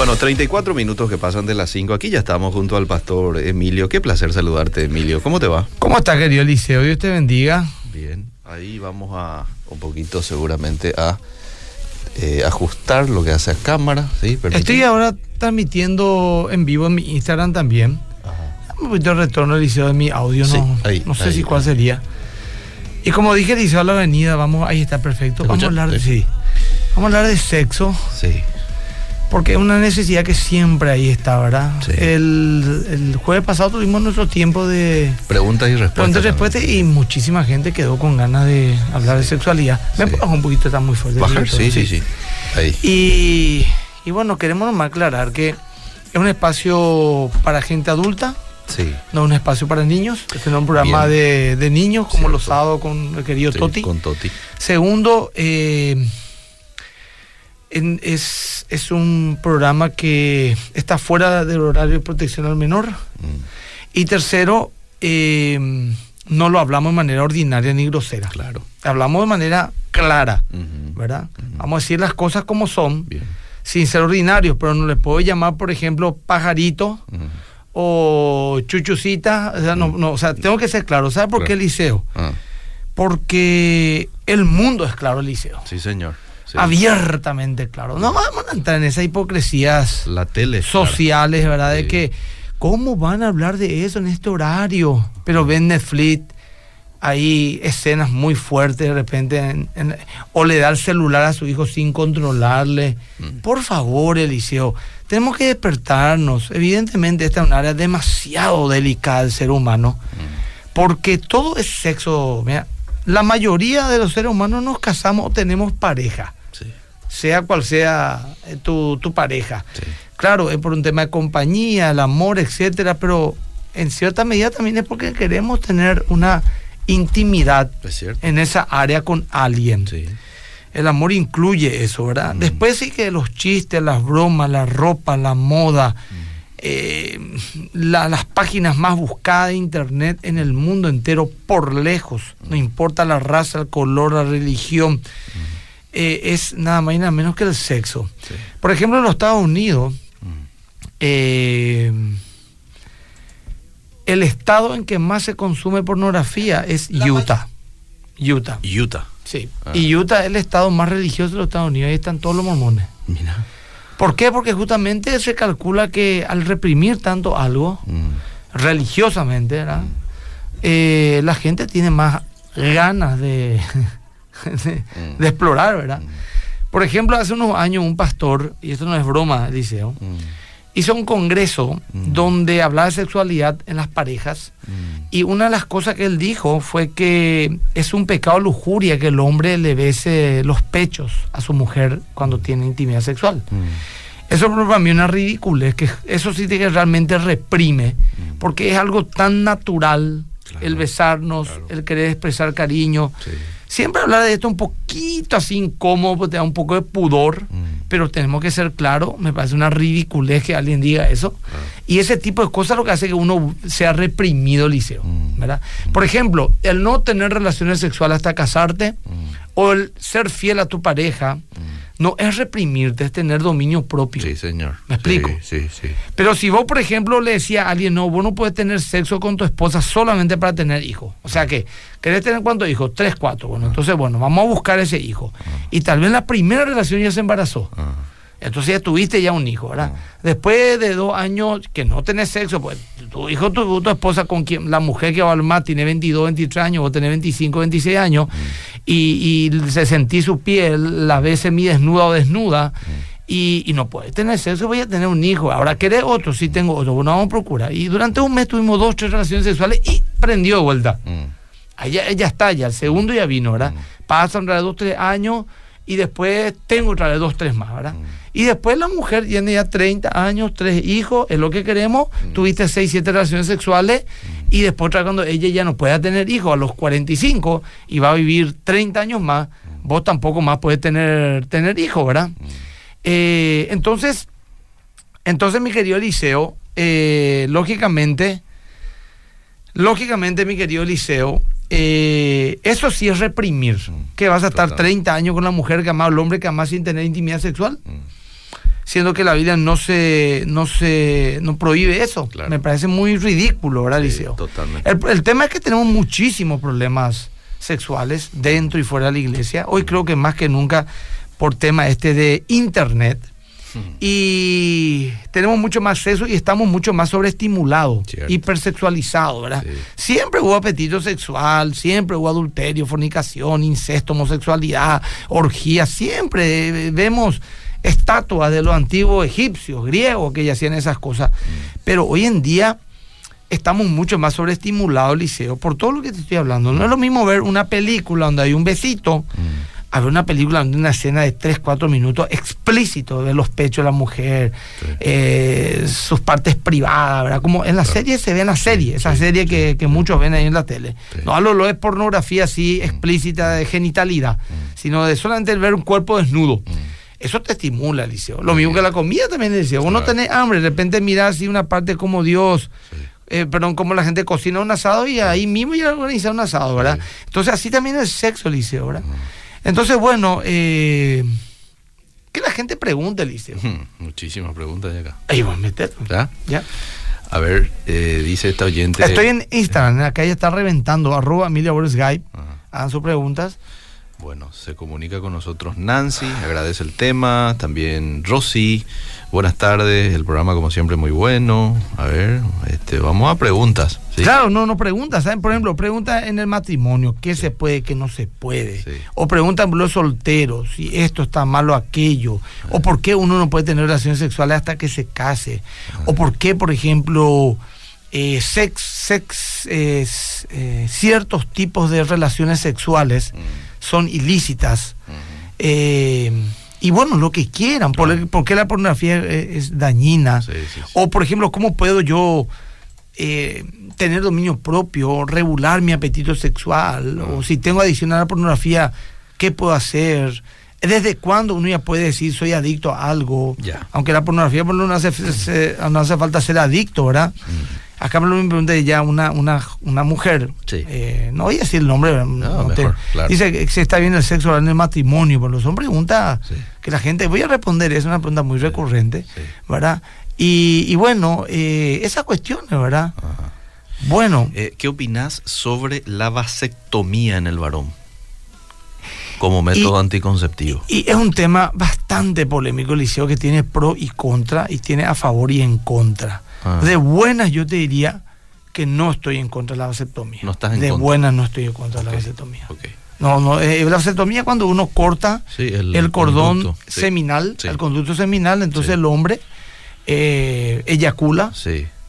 Bueno, 34 minutos que pasan de las 5. Aquí ya estamos junto al pastor Emilio. Qué placer saludarte, Emilio. ¿Cómo te va? ¿Cómo está, querido Eliseo? Dios te bendiga. Bien, ahí vamos a un poquito seguramente a eh, ajustar lo que hace a cámara. ¿sí? Estoy ahora transmitiendo en vivo en mi Instagram también. Un poquito de retorno, Eliseo, de mi audio. Sí, no ahí, no sé ahí, si cuál ahí. sería. Y como dije, Eliseo, a la avenida, vamos, ahí está perfecto. ¿Te Vamos a hablar de, sí. Vamos a hablar de sexo. Sí. Porque es una necesidad que siempre ahí está, ¿verdad? Sí. El, el jueves pasado tuvimos nuestro tiempo de Preguntas y respuestas. preguntas y respuestas y muchísima gente quedó con ganas de hablar de sexualidad. Me Sí. un poquito, está muy fuerte. ¿Bajar? director, Sí, sí, sí. Ahí. Y, y bueno, queremos nomás aclarar que es un espacio para gente adulta, Sí. no un espacio para niños. Este no es un programa de, de niños como Cierto. los sábados con el querido Sí, Toti. Con Toti. Segundo, eh, en- es, es un programa que está fuera del horario de protección al menor. Mm. Y tercero, eh, no lo hablamos de manera ordinaria ni grosera. Claro. Hablamos de manera clara. ¿verdad? Vamos a decir las cosas como son, Bien. sin ser ordinarios, pero no les puedo llamar, por ejemplo, pajarito o chuchucita. O sea, no, no, o sea tengo que ser claro. ¿Sabe por qué Claro. Eliseo? Ah, Porque el mundo es claro, Eliseo. sí, señor. Sí. Abiertamente claro. No vamos a entrar en esas hipocresías La tele. claro. sociales, ¿verdad? De que, ¿cómo van a hablar de eso en este horario? Pero ven Netflix, hay escenas muy fuertes de repente, en- en- o le da el celular a su hijo sin controlarle. Mm. Por favor, Eliseo, tenemos que despertarnos. Evidentemente, esta es un área demasiado delicada del ser humano, Mm. porque todo es sexo. Mira, la mayoría de los seres humanos nos casamos o tenemos pareja. Sea cual sea eh, tu, tu pareja. Sí. Claro, es por un tema de compañía, el amor, etcétera, pero en cierta medida también es porque queremos tener una intimidad Es en esa área con alguien. Sí. El amor incluye eso, ¿verdad? Mm. Después sí que los chistes, las bromas, la ropa, la moda, eh, la- las páginas más buscadas de internet en el mundo entero por lejos, no importa la raza, el color, la religión, eh, es nada más y nada menos que el sexo. Sí. Por ejemplo, en los Estados Unidos, Mm. eh, el estado en que más se consume pornografía es Utah. Utah. Utah. Sí. Ah. Y Utah es el estado más religioso de los Estados Unidos. Ahí están todos los mormones. Mira. ¿Por qué? Porque justamente se calcula que al reprimir tanto algo, Mm. religiosamente, ¿verdad? Eh, la gente tiene más ganas de, de, Mm. de explorar, ¿verdad? Mm. Por ejemplo, hace unos años un pastor, y esto no es broma, Eliseo, Mm. hizo un congreso Mm. donde hablaba de sexualidad en las parejas. Mm. Y una de las cosas que él dijo fue que es un pecado lujuria que el hombre le bese los pechos a su mujer cuando tiene intimidad sexual. Mm. Eso para mí es una ridícula, es que eso sí que realmente reprime, porque es algo tan natural Claro, el besarnos, claro. el querer expresar cariño. Sí. Siempre hablar de esto un poquito así incómodo, te da un poco de pudor, Mm. pero tenemos que ser claros, me parece una ridiculez que alguien diga eso. Claro. Y ese tipo de cosas lo que hace que uno sea reprimido, Liceo. Mm. ¿verdad? Por ejemplo, el no tener relaciones sexuales hasta casarte Mm. o el ser fiel a tu pareja no es reprimirte, es tener dominio propio. Sí, señor. ¿Me explico? Sí, sí, sí. Pero si vos, por ejemplo, le decías a alguien, no, vos no puedes tener sexo con tu esposa solamente para tener hijos. O sea que, ¿querés tener cuántos hijos? Tres, cuatro. Bueno, entonces, bueno, vamos a buscar ese hijo. Y tal vez la primera relación ya se embarazó. Ah. Entonces ya tuviste ya un hijo, ¿verdad? Después de dos años que no tenés sexo, pues tu hijo, tu, tu esposa con quien, la mujer que va al mar tiene 22, 23 años, vos tenés 25, 26 años, y, y se sentí su piel, la ves semidesnuda o desnuda, y, y no puedes tener sexo, voy a tener un hijo. Ahora querés otro, sí tengo otro, bueno, vamos a procurar. Y durante un mes tuvimos dos, tres relaciones sexuales y prendió de vuelta. Mm. Ahí ya, está, ya el segundo ya vino, ¿verdad? Pasan dos, tres años y después tengo otra vez dos, tres más, ¿verdad? Y después la mujer tiene ya 30 años, tres hijos, es lo que queremos. Tuviste seis, siete relaciones sexuales y después otra cuando ella ya no pueda tener hijos a los 45 y va a vivir 30 años más, vos tampoco más puedes tener, tener hijos, ¿verdad? Eh, entonces, entonces, mi querido Eliseo, eh, lógicamente, lógicamente, mi querido Eliseo, eh, eso sí es reprimir. Mm, Que vas a estar total. 30 años con la mujer que ama al hombre que ama sin tener intimidad sexual. Mm. siendo que la Biblia no se, no se, no prohíbe eso. Claro. Me parece muy ridículo, ¿verdad, Sí, Liceo? totalmente. El, el tema es que tenemos muchísimos problemas sexuales dentro y fuera de la iglesia. Hoy creo que más que nunca por tema este de internet. Y tenemos mucho más acceso y estamos mucho más sobreestimulados, hipersexualizados, ¿verdad? Sí. Siempre hubo apetito sexual, siempre hubo adulterio, fornicación, incesto, homosexualidad, orgía, siempre eh, vemos estatuas de los antiguos egipcios, griegos que ya hacían esas cosas. Pero hoy en día estamos mucho más sobreestimulados, Liceo, por todo lo que te estoy hablando. No es lo mismo ver una película donde hay un besito, a ver una película donde una escena de 3, 4 minutos explícito de los pechos de la mujer, Sí. eh, sus partes privadas, ¿verdad? Como en la Claro. serie se ve en la serie, esa sí, serie que, que muchos ven ahí en la tele. No hablo lo de pornografía así explícita de genitalidad, sino de solamente el ver un cuerpo desnudo. Eso te estimula, Liceo. Lo mismo que la comida también, Liceo. Vos no Claro. tenés hambre, de repente mirás así una parte como Dios, eh, perdón, como la gente cocina un asado y ahí mismo ya organiza un asado, ¿verdad? Entonces así también el sexo, Liceo, ¿verdad? Entonces, bueno, eh, que la gente pregunte. Mm, Muchísimas preguntas de acá. Ahí vos meter. ¿Ya? Ya. A ver, eh, dice esta oyente. Estoy en Instagram, acá ya está reventando, arroba Emilia. Ajá. Hagan sus preguntas. Bueno, se comunica con nosotros Nancy, agradece el tema, también Rosy, buenas tardes, el programa como siempre muy bueno. A ver, este, vamos a preguntas. ¿sí? Claro, no, no preguntas, ¿saben? Por ejemplo, pregunta en el matrimonio, ¿qué se puede, qué no se puede? Sí. O preguntan los solteros, si esto está malo aquello. O por qué uno no puede tener relaciones sexuales hasta que se case. O por qué, por ejemplo, eh, sex, sex, eh, eh, ciertos tipos de relaciones sexuales Mm, son ilícitas. Eh, y bueno, lo que quieran. ¿Por, Claro. por qué la pornografía es, es dañina? Sí, sí, sí. O, por ejemplo, ¿cómo puedo yo eh, tener dominio propio, regular mi apetito sexual? O si tengo adicción a la pornografía, ¿qué puedo hacer? ¿Desde cuándo uno ya puede decir soy adicto a algo? Aunque la pornografía por no hace, se- no hace falta ser adicto, ¿verdad? Acá me lo pregunté ya una, una, una mujer, Sí. eh, no voy a decir el nombre, no te- mejor, claro. dice que si está bien el sexo en el matrimonio, pero son preguntas Sí. que la gente, voy a responder, es una pregunta muy recurrente. ¿verdad? Y, y bueno, eh, esas cuestiones, ¿verdad? Ajá. Bueno, Eh, ¿Qué opinás sobre la vasectomía en el varón como método Y- anticonceptivo? y es un tema bastante polémico, Liceo, que tiene pro y contra, y tiene a favor y en contra. Ah. De buenas yo te diría que no estoy en contra de la vasectomía. No estás en de contra. buenas no estoy en contra de la vasectomía. No, no, eh, la vasectomía cuando uno corta Sí, el, el, cordón conducto, seminal, Sí. el conducto seminal, entonces Sí. el hombre eh, eyacula,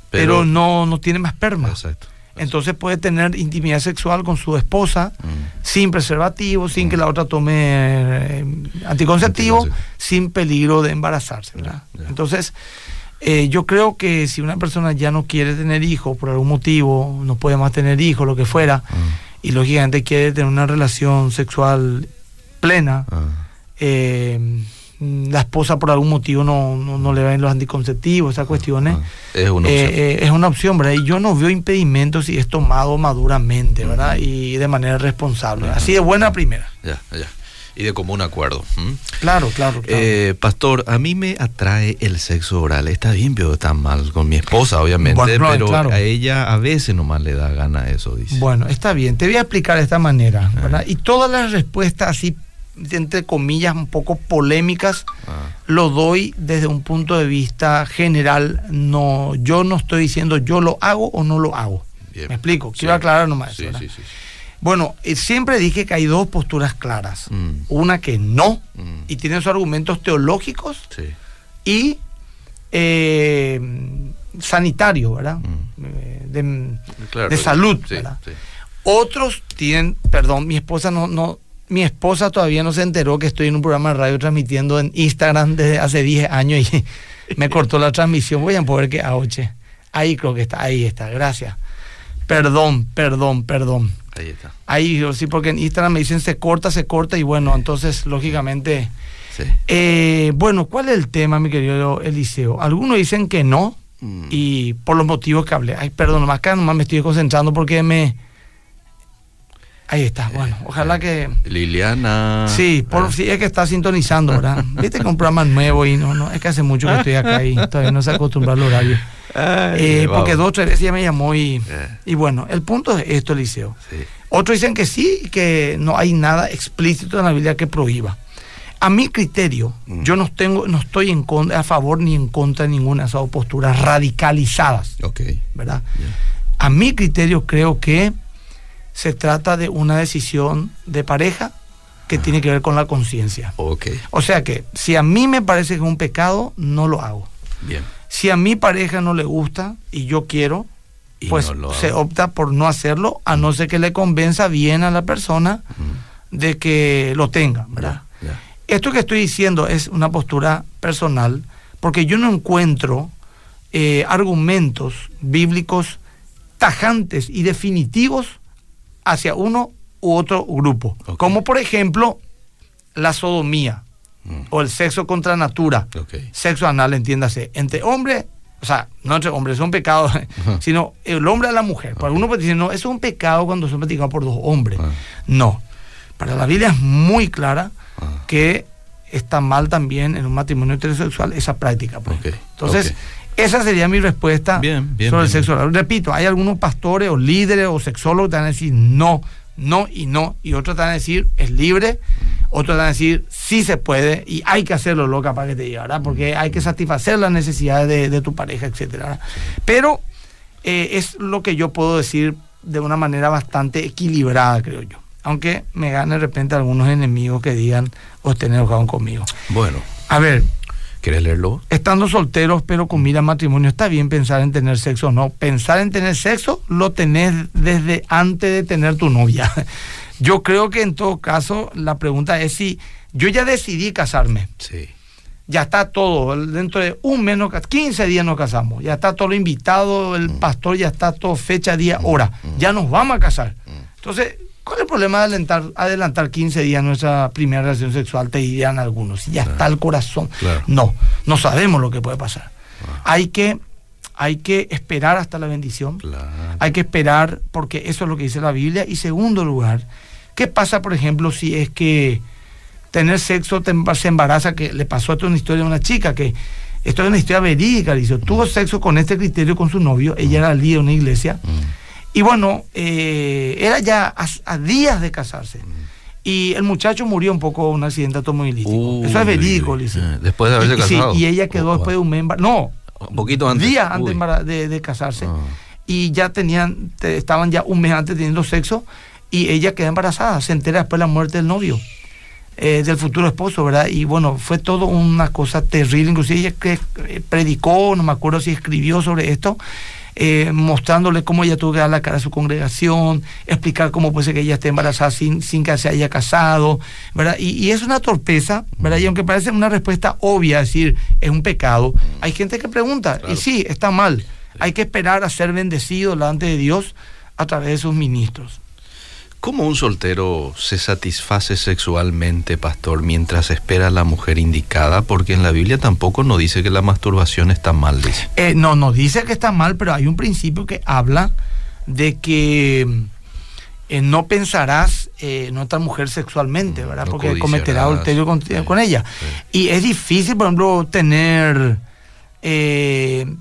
pero, no, no tiene más esperma. Exacto. Entonces puede tener intimidad sexual con su esposa Mm. sin preservativo, sin que la otra tome eh, anticonceptivo, Anticonceptivo. sin peligro de embarazarse. ¿verdad? Entonces, eh, yo creo que si una persona ya no quiere tener hijos por algún motivo, no puede más tener hijos, lo que fuera, Mm. y lógicamente quiere tener una relación sexual plena, Ah. eh, la esposa por algún motivo no, no, no le ven los anticonceptivos, esas cuestiones. Ah. Es una Eh, opción. eh, es una opción, ¿verdad? Y yo no veo impedimentos si es tomado maduramente, ¿verdad? Y de manera responsable. Así de buena primera. Ya, ya. Y de común acuerdo. Claro, claro, claro. Eh, pastor, a mí me atrae el sexo oral. Está bien, pero está mal con mi esposa, obviamente. Bueno, pero claro. a ella a veces nomás le da gana eso, dice. Bueno, está bien. Te voy a explicar de esta manera, Ah. ¿verdad? Y todas las respuestas así, entre comillas, un poco polémicas, Ah, lo doy desde un punto de vista general. No, yo no estoy diciendo yo lo hago o no lo hago. bien. ¿Me explico? Sí. Quiero aclarar nomás Sí, eso, sí. Bueno, eh, siempre dije que hay dos posturas claras. Mm. Una que no, Mm. y tiene sus argumentos teológicos Sí. y eh, sanitario, ¿verdad? Mm. Eh, de, Claro. de salud, Sí, ¿verdad? sí. Otros tienen, perdón, mi esposa no, no, mi esposa todavía no se enteró que estoy en un programa de radio transmitiendo en Instagram desde hace 10 años y me cortó la transmisión. Voy a poder que ahoche. Ahí creo que está, ahí está, gracias. Perdón, perdón, perdón. Ahí está. Ahí sí, porque en Instagram me dicen se corta, se corta y bueno, entonces lógicamente... Sí. Eh, bueno, ¿cuál es el tema, mi querido Eliseo? Algunos dicen que no Mm. y por los motivos que hablé. Ay, perdón, nomás acá nomás me estoy concentrando porque me... Ahí está, bueno, ojalá que... Liliana. Sí, por si es que está sintonizando, ¿verdad? Viste que un programa nuevo y no, no, es que hace mucho que estoy acá y todavía no se acostumbra al horario. Eh, porque dos o tres veces ya me llamó y, y bueno, el punto es esto, Eliseo. Sí. Otros dicen que sí, que no hay nada explícito en la Biblia que prohíba. A mi criterio, mm. yo no, tengo, no estoy en a favor ni en contra de ninguna de esas posturas radicalizadas. ¿Verdad? A mi criterio creo que se trata de una decisión de pareja que tiene que ver con la conciencia. O sea que si a mí me parece que es un pecado, no lo hago. Bien. Si a mi pareja no le gusta y yo quiero, pues se opta por no hacerlo, a no ser que le convenza bien a la persona de que lo tenga, ¿verdad? Esto que estoy diciendo es una postura personal, porque yo no encuentro eh, argumentos bíblicos tajantes y definitivos hacia uno u otro grupo, como por ejemplo la sodomía mm. o el sexo contra natura, sexo anal, entiéndase, entre hombres o sea, no entre hombres, es un pecado, sino el hombre a la mujer. Para uno puede decir, no, eso es un pecado cuando son practicados por dos hombres. No. Para la Biblia es muy clara que está mal también en un matrimonio heterosexual esa práctica. Pues. Entonces, esa sería mi respuesta sobre el sexo Repito, hay algunos pastores o líderes o sexólogos que van a decir no, no y no, y otros te van a decir es libre, otros van a decir sí se puede y hay que hacerlo loca para que te llegue, Porque hay que satisfacer las necesidades de, tu pareja, etcétera. Pero eh, es lo que yo puedo decir de una manera bastante equilibrada, creo yo. Aunque me gane de repente algunos enemigos que digan o estén enojados conmigo. Bueno. A ver, ¿Quieres leerlo? Estando solteros, pero con mira matrimonio, está bien pensar en tener sexo o no. Pensar en tener sexo lo tenés desde antes de tener tu novia. Yo creo que en todo caso la pregunta es si yo ya decidí casarme. Sí. Ya está todo, dentro de un menos, 15 días nos casamos. Ya está todo lo invitado, el mm. pastor ya está todo fecha, día, mm. hora. Mm. Ya nos vamos a casar. Entonces, ¿Cuál es el problema de adelantar, adelantar 15 días nuestra primera relación sexual? Te dirían algunos. Ya está el corazón. No, no sabemos lo que puede pasar. Ah. Hay, que, hay que esperar hasta la bendición. Hay que esperar porque eso es lo que dice la Biblia. Y segundo lugar, ¿qué pasa, por ejemplo, si es que tener sexo te, se embaraza? Que le pasó a una historia de una chica que esto es una historia verídica, dice, tuvo sexo con este criterio con su novio, ella era líder de una iglesia. Mm. Y bueno, eh, era ya a, días de casarse. Y el muchacho murió un poco en un accidente automovilístico. Eso es verídico, eh, Después de haberse casado. Sí, y ella quedó después de un mes. No, un poquito antes. Días antes de, casarse. Ah. Y ya tenían, estaban ya un mes antes teniendo sexo. Y ella quedó embarazada. Se entera después de la muerte del novio. Eh, del futuro esposo, ¿verdad? Y bueno, fue todo una cosa terrible. Inclusive ella que predicó, no me acuerdo si escribió sobre esto. Eh, mostrándole cómo ella tuvo que dar la cara a su congregación, explicar cómo puede ser que ella esté embarazada sin, sin que se haya casado, ¿verdad? Y, es una torpeza, ¿verdad? Y aunque parece una respuesta obvia, decir, es un pecado, hay gente que pregunta, y sí, está mal, hay que esperar a ser bendecido delante de Dios a través de sus ministros. ¿Cómo un soltero se satisface sexualmente, pastor, mientras espera a la mujer indicada? Porque en la Biblia tampoco nos dice que la masturbación está mal, dice. Eh, no, no dice que está mal, pero hay un principio que habla de que eh, no pensarás eh, en otra mujer sexualmente, ¿verdad? Porque cometerá adulterio con, con, ella. Y es difícil, por ejemplo, tener,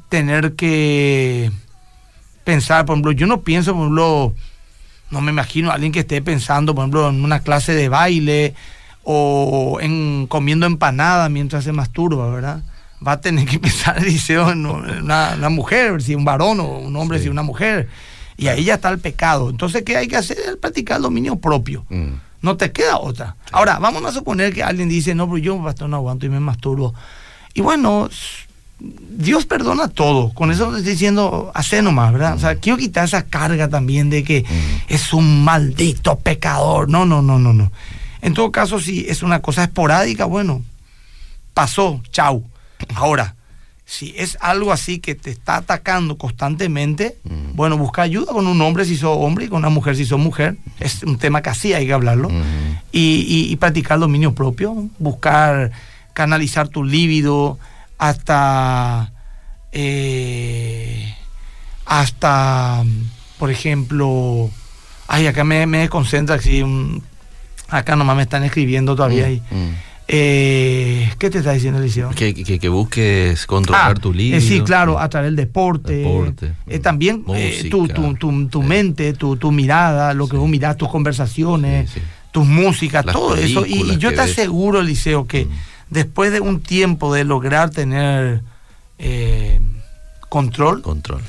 tener que pensar, por ejemplo, yo no pienso, por ejemplo, no me imagino a alguien que esté pensando, por ejemplo, en una clase de baile o en comiendo empanada mientras se masturba, ¿verdad? Va a tener que pensar, dice, en una, una mujer, si un varón o un hombre, si una mujer. Y ahí ya está el pecado. Entonces, ¿qué hay que hacer? El practicar el dominio propio. Mm. No te queda otra. Ahora, vamos a suponer que alguien dice, no, pero yo pastor no aguanto y me masturbo. Y bueno, Dios perdona todo. Con eso estoy diciendo, hace nomás, ¿verdad? O sea, quiero quitar esa carga también de que es un maldito pecador. No, no, no, no, no. En todo caso, si es una cosa esporádica, bueno, pasó, chau. Ahora, si es algo así que te está atacando constantemente, bueno, busca ayuda con un hombre si sos hombre y con una mujer si sos mujer. Es un tema que así hay que hablarlo. y, y, practicar dominio propio, buscar canalizar tu líbido hasta, eh, hasta, por ejemplo, Ay, acá me, me desconcentra, así, acá nomás me están escribiendo todavía. ahí. Eh, ¿Qué te está diciendo Eliseo? Que, que, que busques controlar ah, tu líbido. Eh, sí, claro, a través del deporte. Eh, también tu, tu, tu, tu mente, tu, mirada, lo que vos mirás, tus conversaciones, tus músicas, todo eso. Y, yo te aseguro, Eliseo, que mm. Después de un tiempo de lograr tener control, control,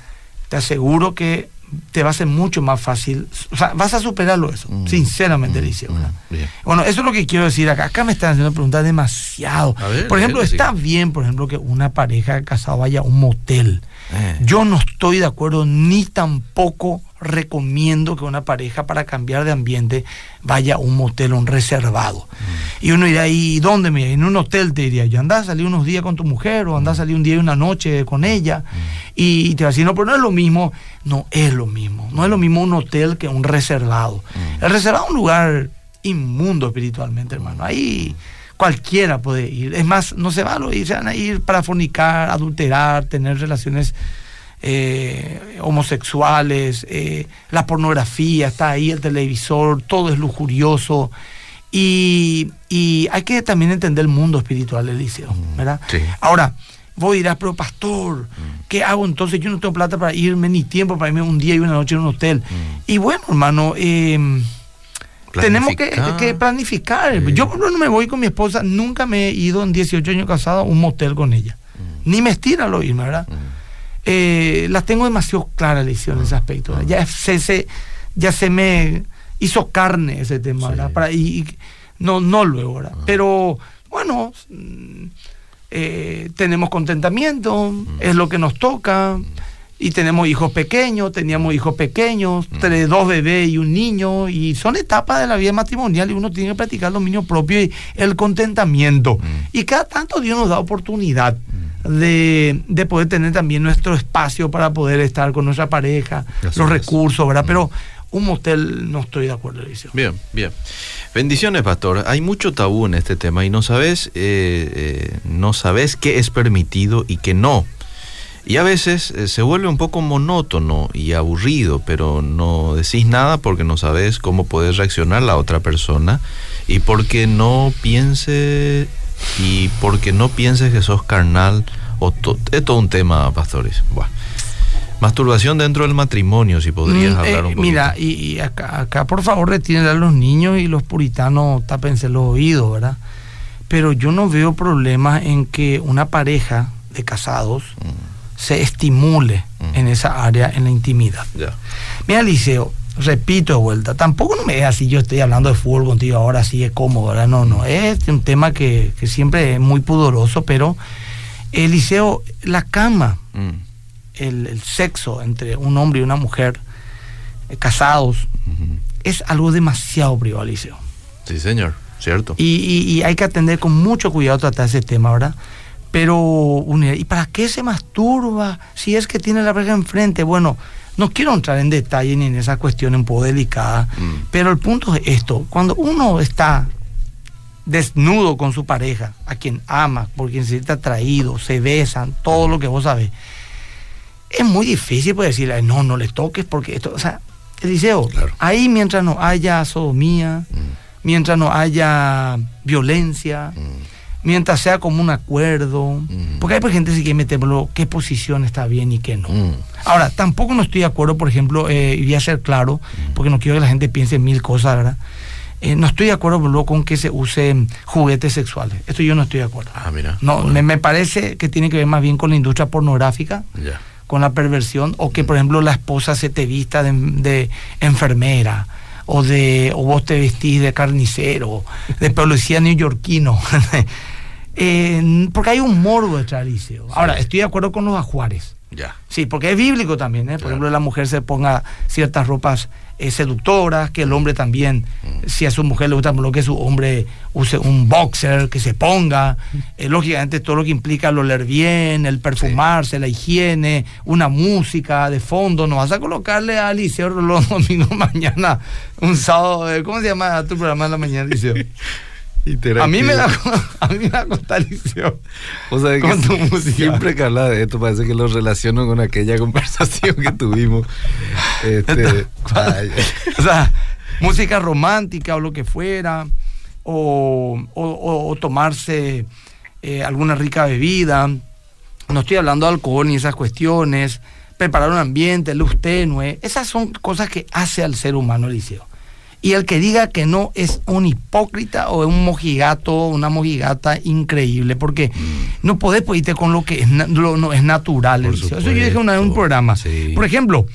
te aseguro que te va a ser mucho más fácil, o sea, vas a superarlo eso, mm. sinceramente, mm. mm. Bueno, eso es lo que quiero decir acá. Acá me están haciendo preguntas demasiado. por ejemplo, está bien, por ejemplo, que una pareja casada vaya a un motel. Eh. Yo no estoy de acuerdo ni tampoco recomiendo que una pareja para cambiar de ambiente vaya a un motel, un reservado. Mm. Y uno dirá, ¿y dónde me En un hotel te diría, yo andás a salir unos días con tu mujer o andás a salir un día y una noche con ella. Mm. Y, te va a decir, no, pero no es lo mismo. No es lo mismo. No es lo mismo un hotel que un reservado. Mm. El reservado es un lugar inmundo espiritualmente, hermano. Ahí cualquiera puede ir. Es más, no se va a ir, se van a ir para fornicar, adulterar, tener relaciones eh, homosexuales, eh, la pornografía, está ahí el televisor, todo es lujurioso. Y, hay que también entender el mundo espiritual del liceo, mm, ¿verdad? Ahora, vos dirás, pero pastor, mm. ¿qué hago entonces? Yo no tengo plata para irme ni tiempo para irme un día y una noche en un hotel. Mm. Y bueno, hermano, em, tenemos que, planificar. Yo no me voy con mi esposa, nunca me he ido en 18 años casado a un motel con ella. Ni me estira lo irme, ¿verdad? Eh, las tengo demasiado claras, en ese aspecto. Ah. Ya, se, ya se me hizo carne ese tema, Para, y, no, no luego, ¿verdad? Ah. Pero bueno, mm, eh, tenemos contentamiento, mm. es lo que nos toca. Mm. Y tenemos hijos pequeños, teníamos hijos pequeños, dos bebés y un niño, y son etapas de la vida matrimonial y uno tiene que practicar los dominio propio y el contentamiento. Y cada tanto Dios nos da oportunidad de, poder tener también nuestro espacio para poder estar con nuestra pareja, los recursos, ¿verdad? Pero un motel no estoy de acuerdo, Eliseo. Bien, bien. Bendiciones, pastor. Hay mucho tabú en este tema y no sabes, eh, eh, no sabes qué es permitido y qué no. Y a veces eh, se vuelve un poco monótono y aburrido, pero no decís nada porque no sabes cómo puede reaccionar la otra persona y porque no piense y porque no pienses que sos carnal, o es todo un tema, pastores. Masturbación dentro del matrimonio, si podrías mm, hablar un eh, poco. Mira, y, acá, por favor retiren a los niños y los puritanos tápense los oídos, ¿verdad? Pero yo no veo problema en que una pareja de casados mm. Se estimule mm. en esa área, en la intimidad. Mira, Liceo, repito de vuelta, tampoco no me es así, yo estoy hablando de fútbol contigo ahora, así es cómodo, ¿verdad? No, no, es un tema que, siempre es muy pudoroso, pero Eliseo, la cama, mm. el, sexo entre un hombre y una mujer, eh, casados, es algo demasiado privado, Eliseo. Sí, señor, cierto. Y, hay que atender con mucho cuidado tratar ese tema, ¿verdad? Pero, ¿y para qué se masturba si es que tiene la pareja enfrente? Bueno, no quiero entrar en detalle ni en esa cuestión un poco delicada, mm. pero el punto es esto, cuando uno está desnudo con su pareja, a quien ama, por quien se siente atraído, se besan, todo lo que vos sabés, es muy difícil pues decirle, no, no le toques porque esto, o sea, Eliseo, ahí mientras no haya sodomía, mm. mientras no haya violencia, mm mientras sea como un acuerdo. Mm. Porque hay gente que quiere meterlo qué posición está bien y qué no. Mm. Ahora, tampoco no estoy de acuerdo, por ejemplo, eh, y voy a ser claro, mm. porque no quiero que la gente piense mil cosas, ¿verdad? Eh, no estoy de acuerdo con que se usen juguetes sexuales. Esto yo no estoy de acuerdo. Ah, mira. No, me, parece que tiene que ver más bien con la industria pornográfica. con la perversión, o que por ejemplo la esposa se te vista de enfermera, o de o vos te vestís de carnicero, de policía neoyorquino. porque hay un morbo de tradición. Ahora, estoy de acuerdo con los ajuares. Ya. Sí, porque es bíblico también, ¿eh? Por ejemplo, la mujer se ponga ciertas ropas eh, seductoras, que el hombre también, mm. si a su mujer le gusta lo que su hombre use un boxer, que se ponga. Eh, lógicamente, todo lo que implica el oler bien, el perfumarse, la higiene, una música de fondo. No vas a colocarle a Liceo los domingos mañana, un sábado, ¿cómo se llama tu programa de la mañana, Liceo? A mí me da, a mí me da contradicción. O sea, con tu música. siempre que habla de esto parece que lo relaciono con aquella conversación que tuvimos. Este, o sea, música romántica o lo que fuera, o, o, tomarse eh, alguna rica bebida. No estoy hablando de alcohol ni esas cuestiones. Preparar un ambiente, luz tenue. Esas son cosas que hace al ser humano, Eliseo. Y el que diga que no es un hipócrita o un mojigato, una mojigata increíble, porque mm. no podés irte con lo que es, no es natural. Eso yo dije una vez en un programa. Por ejemplo,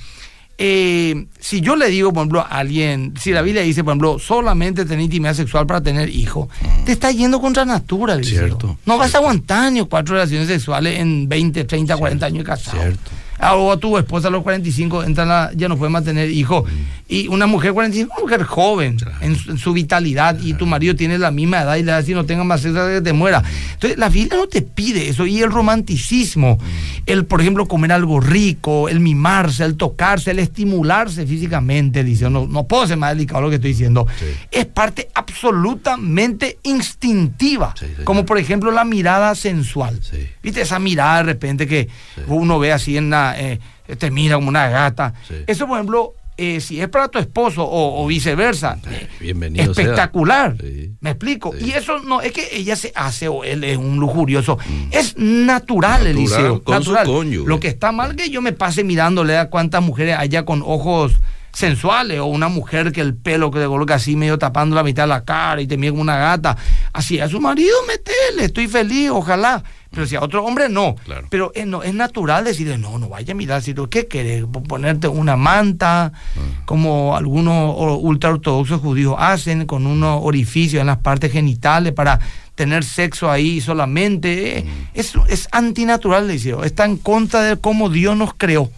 eh, si yo le digo, por ejemplo, a alguien, si la Biblia dice, por ejemplo, solamente tener intimidad sexual para tener hijos, mm. te está yendo contra natura. Cierto. No vas a aguantar ni cuatro relaciones sexuales en 20, 30, 40 años de casado. Cierto. Ah, o a tu esposa a los 45 entra ya no puede mantener hijos. Y una mujer 45, una mujer joven en su, vitalidad y tu marido tiene la misma edad y le da si no tenga más sexo que te muera. Entonces la Biblia no te pide eso. Y el romanticismo, el por ejemplo comer algo rico, el mimarse, el tocarse, el estimularse físicamente, dice, no, no puedo ser más delicado lo que estoy diciendo, es parte absolutamente instintiva. como por ejemplo la mirada sensual. ¿Viste? Esa mirada de repente que uno ve así en la eh, te mira como una gata. Eso, por ejemplo, eh, si es para tu esposo o, viceversa, eh, bienvenido espectacular. Me explico. Y eso no es que ella se hace o él es un lujurioso. Mm. Es natural, Eliseo. natural. Lo que está mal que yo me pase mirándole a cuántas mujeres haya con ojos sensuales o una mujer que el pelo que le coloca así medio tapando la mitad de la cara y te mira como una gata. Así a su marido, metele, estoy feliz, ojalá. Pero si a otro hombre no. Pero es, no, es natural decirle, no, no vaya a mirar, si tú, ¿qué quieres? Ponerte una manta, ah. como algunos ultra ortodoxos judíos hacen, con unos orificios en las partes genitales para tener sexo ahí solamente. Mm. Es, es antinatural, dice. Está en contra de cómo Dios nos creó.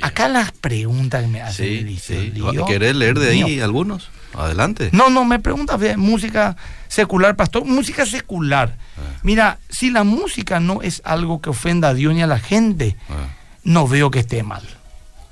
Acá las preguntas que me hacen. Sí, ¿Querés leer de ahí algunos? Adelante. No, no, me pregunta música secular, pastor. Música secular. Ah. Mira, si la música no es algo que ofenda a Dios ni a la gente, ah. no veo que esté mal.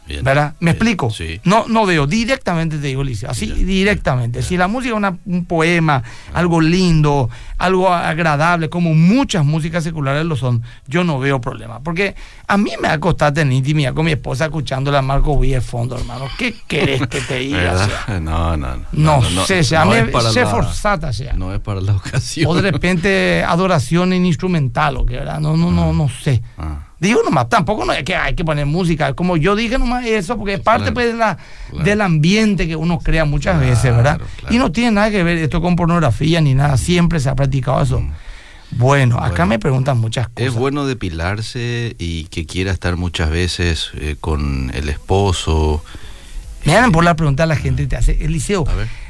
¿Verdad? ¿Me explico? No, no veo, directamente te digo, Alicia, así directamente. Si la música es un poema, algo lindo, algo agradable, como muchas músicas seculares lo son, yo no veo problema. Porque a mí me ha costado tener intimidad con mi esposa escuchando la Marco de fondo, hermano. ¿Qué querés que te diga? no, no, no. No, sé, sea, no sé forzata sea. No es para la ocasión. O de repente adoración en instrumental, o que, ¿verdad? No, no, no, no sé. Ah. Digo nomás, tampoco no es que hay que poner música, como yo dije nomás eso, porque es parte pues, la, del ambiente que uno crea muchas veces, ¿verdad? Y no tiene nada que ver esto con pornografía ni nada, siempre se ha practicado eso. Mm. Bueno, acá me preguntan muchas cosas. Es bueno depilarse y que quiera estar muchas veces eh, con el esposo. Me dan por la pregunta a la gente, te hace, Eliseo,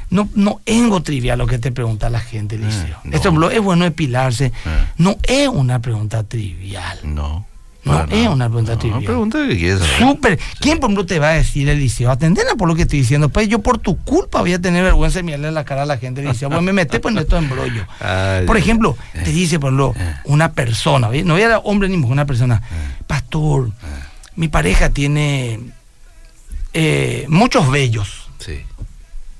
no, no es trivial lo que te pregunta la gente, Eliseo. Eh, Esto es bueno depilarse. Eh. No es una pregunta trivial. No. No es una pregunta trivial. Una pregunta que quieres Súper. ¿Quién, por ejemplo, te va a decir, Eliseo? Atendena por lo que estoy diciendo. Pues yo, por tu culpa, voy a tener vergüenza de mirarle la cara a la gente. Eliseo, pues me metí pues, en esto embrollo. por ejemplo, te dice, por ejemplo, eh. una persona, no voy a dar hombre ni mujer, una persona. Eh. Pastor, eh. mi pareja tiene muchos vellos. Sí.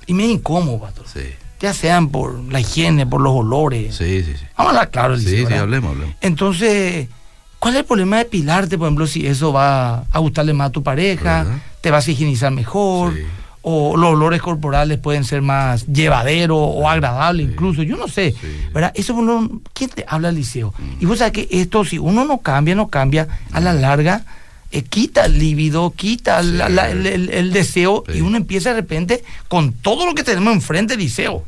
Y me incómodo, pastor. Sí. Ya sean por la higiene, por los olores. Sí, sí, sí. Vamos a hablar claro, Eliseo. Sí, sí, hablemos, hablemos. Entonces ¿Cuál es el problema de pilarte, por ejemplo, si eso va a gustarle más a tu pareja, te vas a higienizar mejor, o los olores corporales pueden ser más llevaderos o agradables incluso, yo no sé, ¿verdad? Eso, ¿quién te habla al liceo? Y vos sabés que esto, si uno no cambia, no cambia, a la larga eh, quita el líbido, quita el, deseo y uno empieza de repente con todo lo que tenemos enfrente, liceo,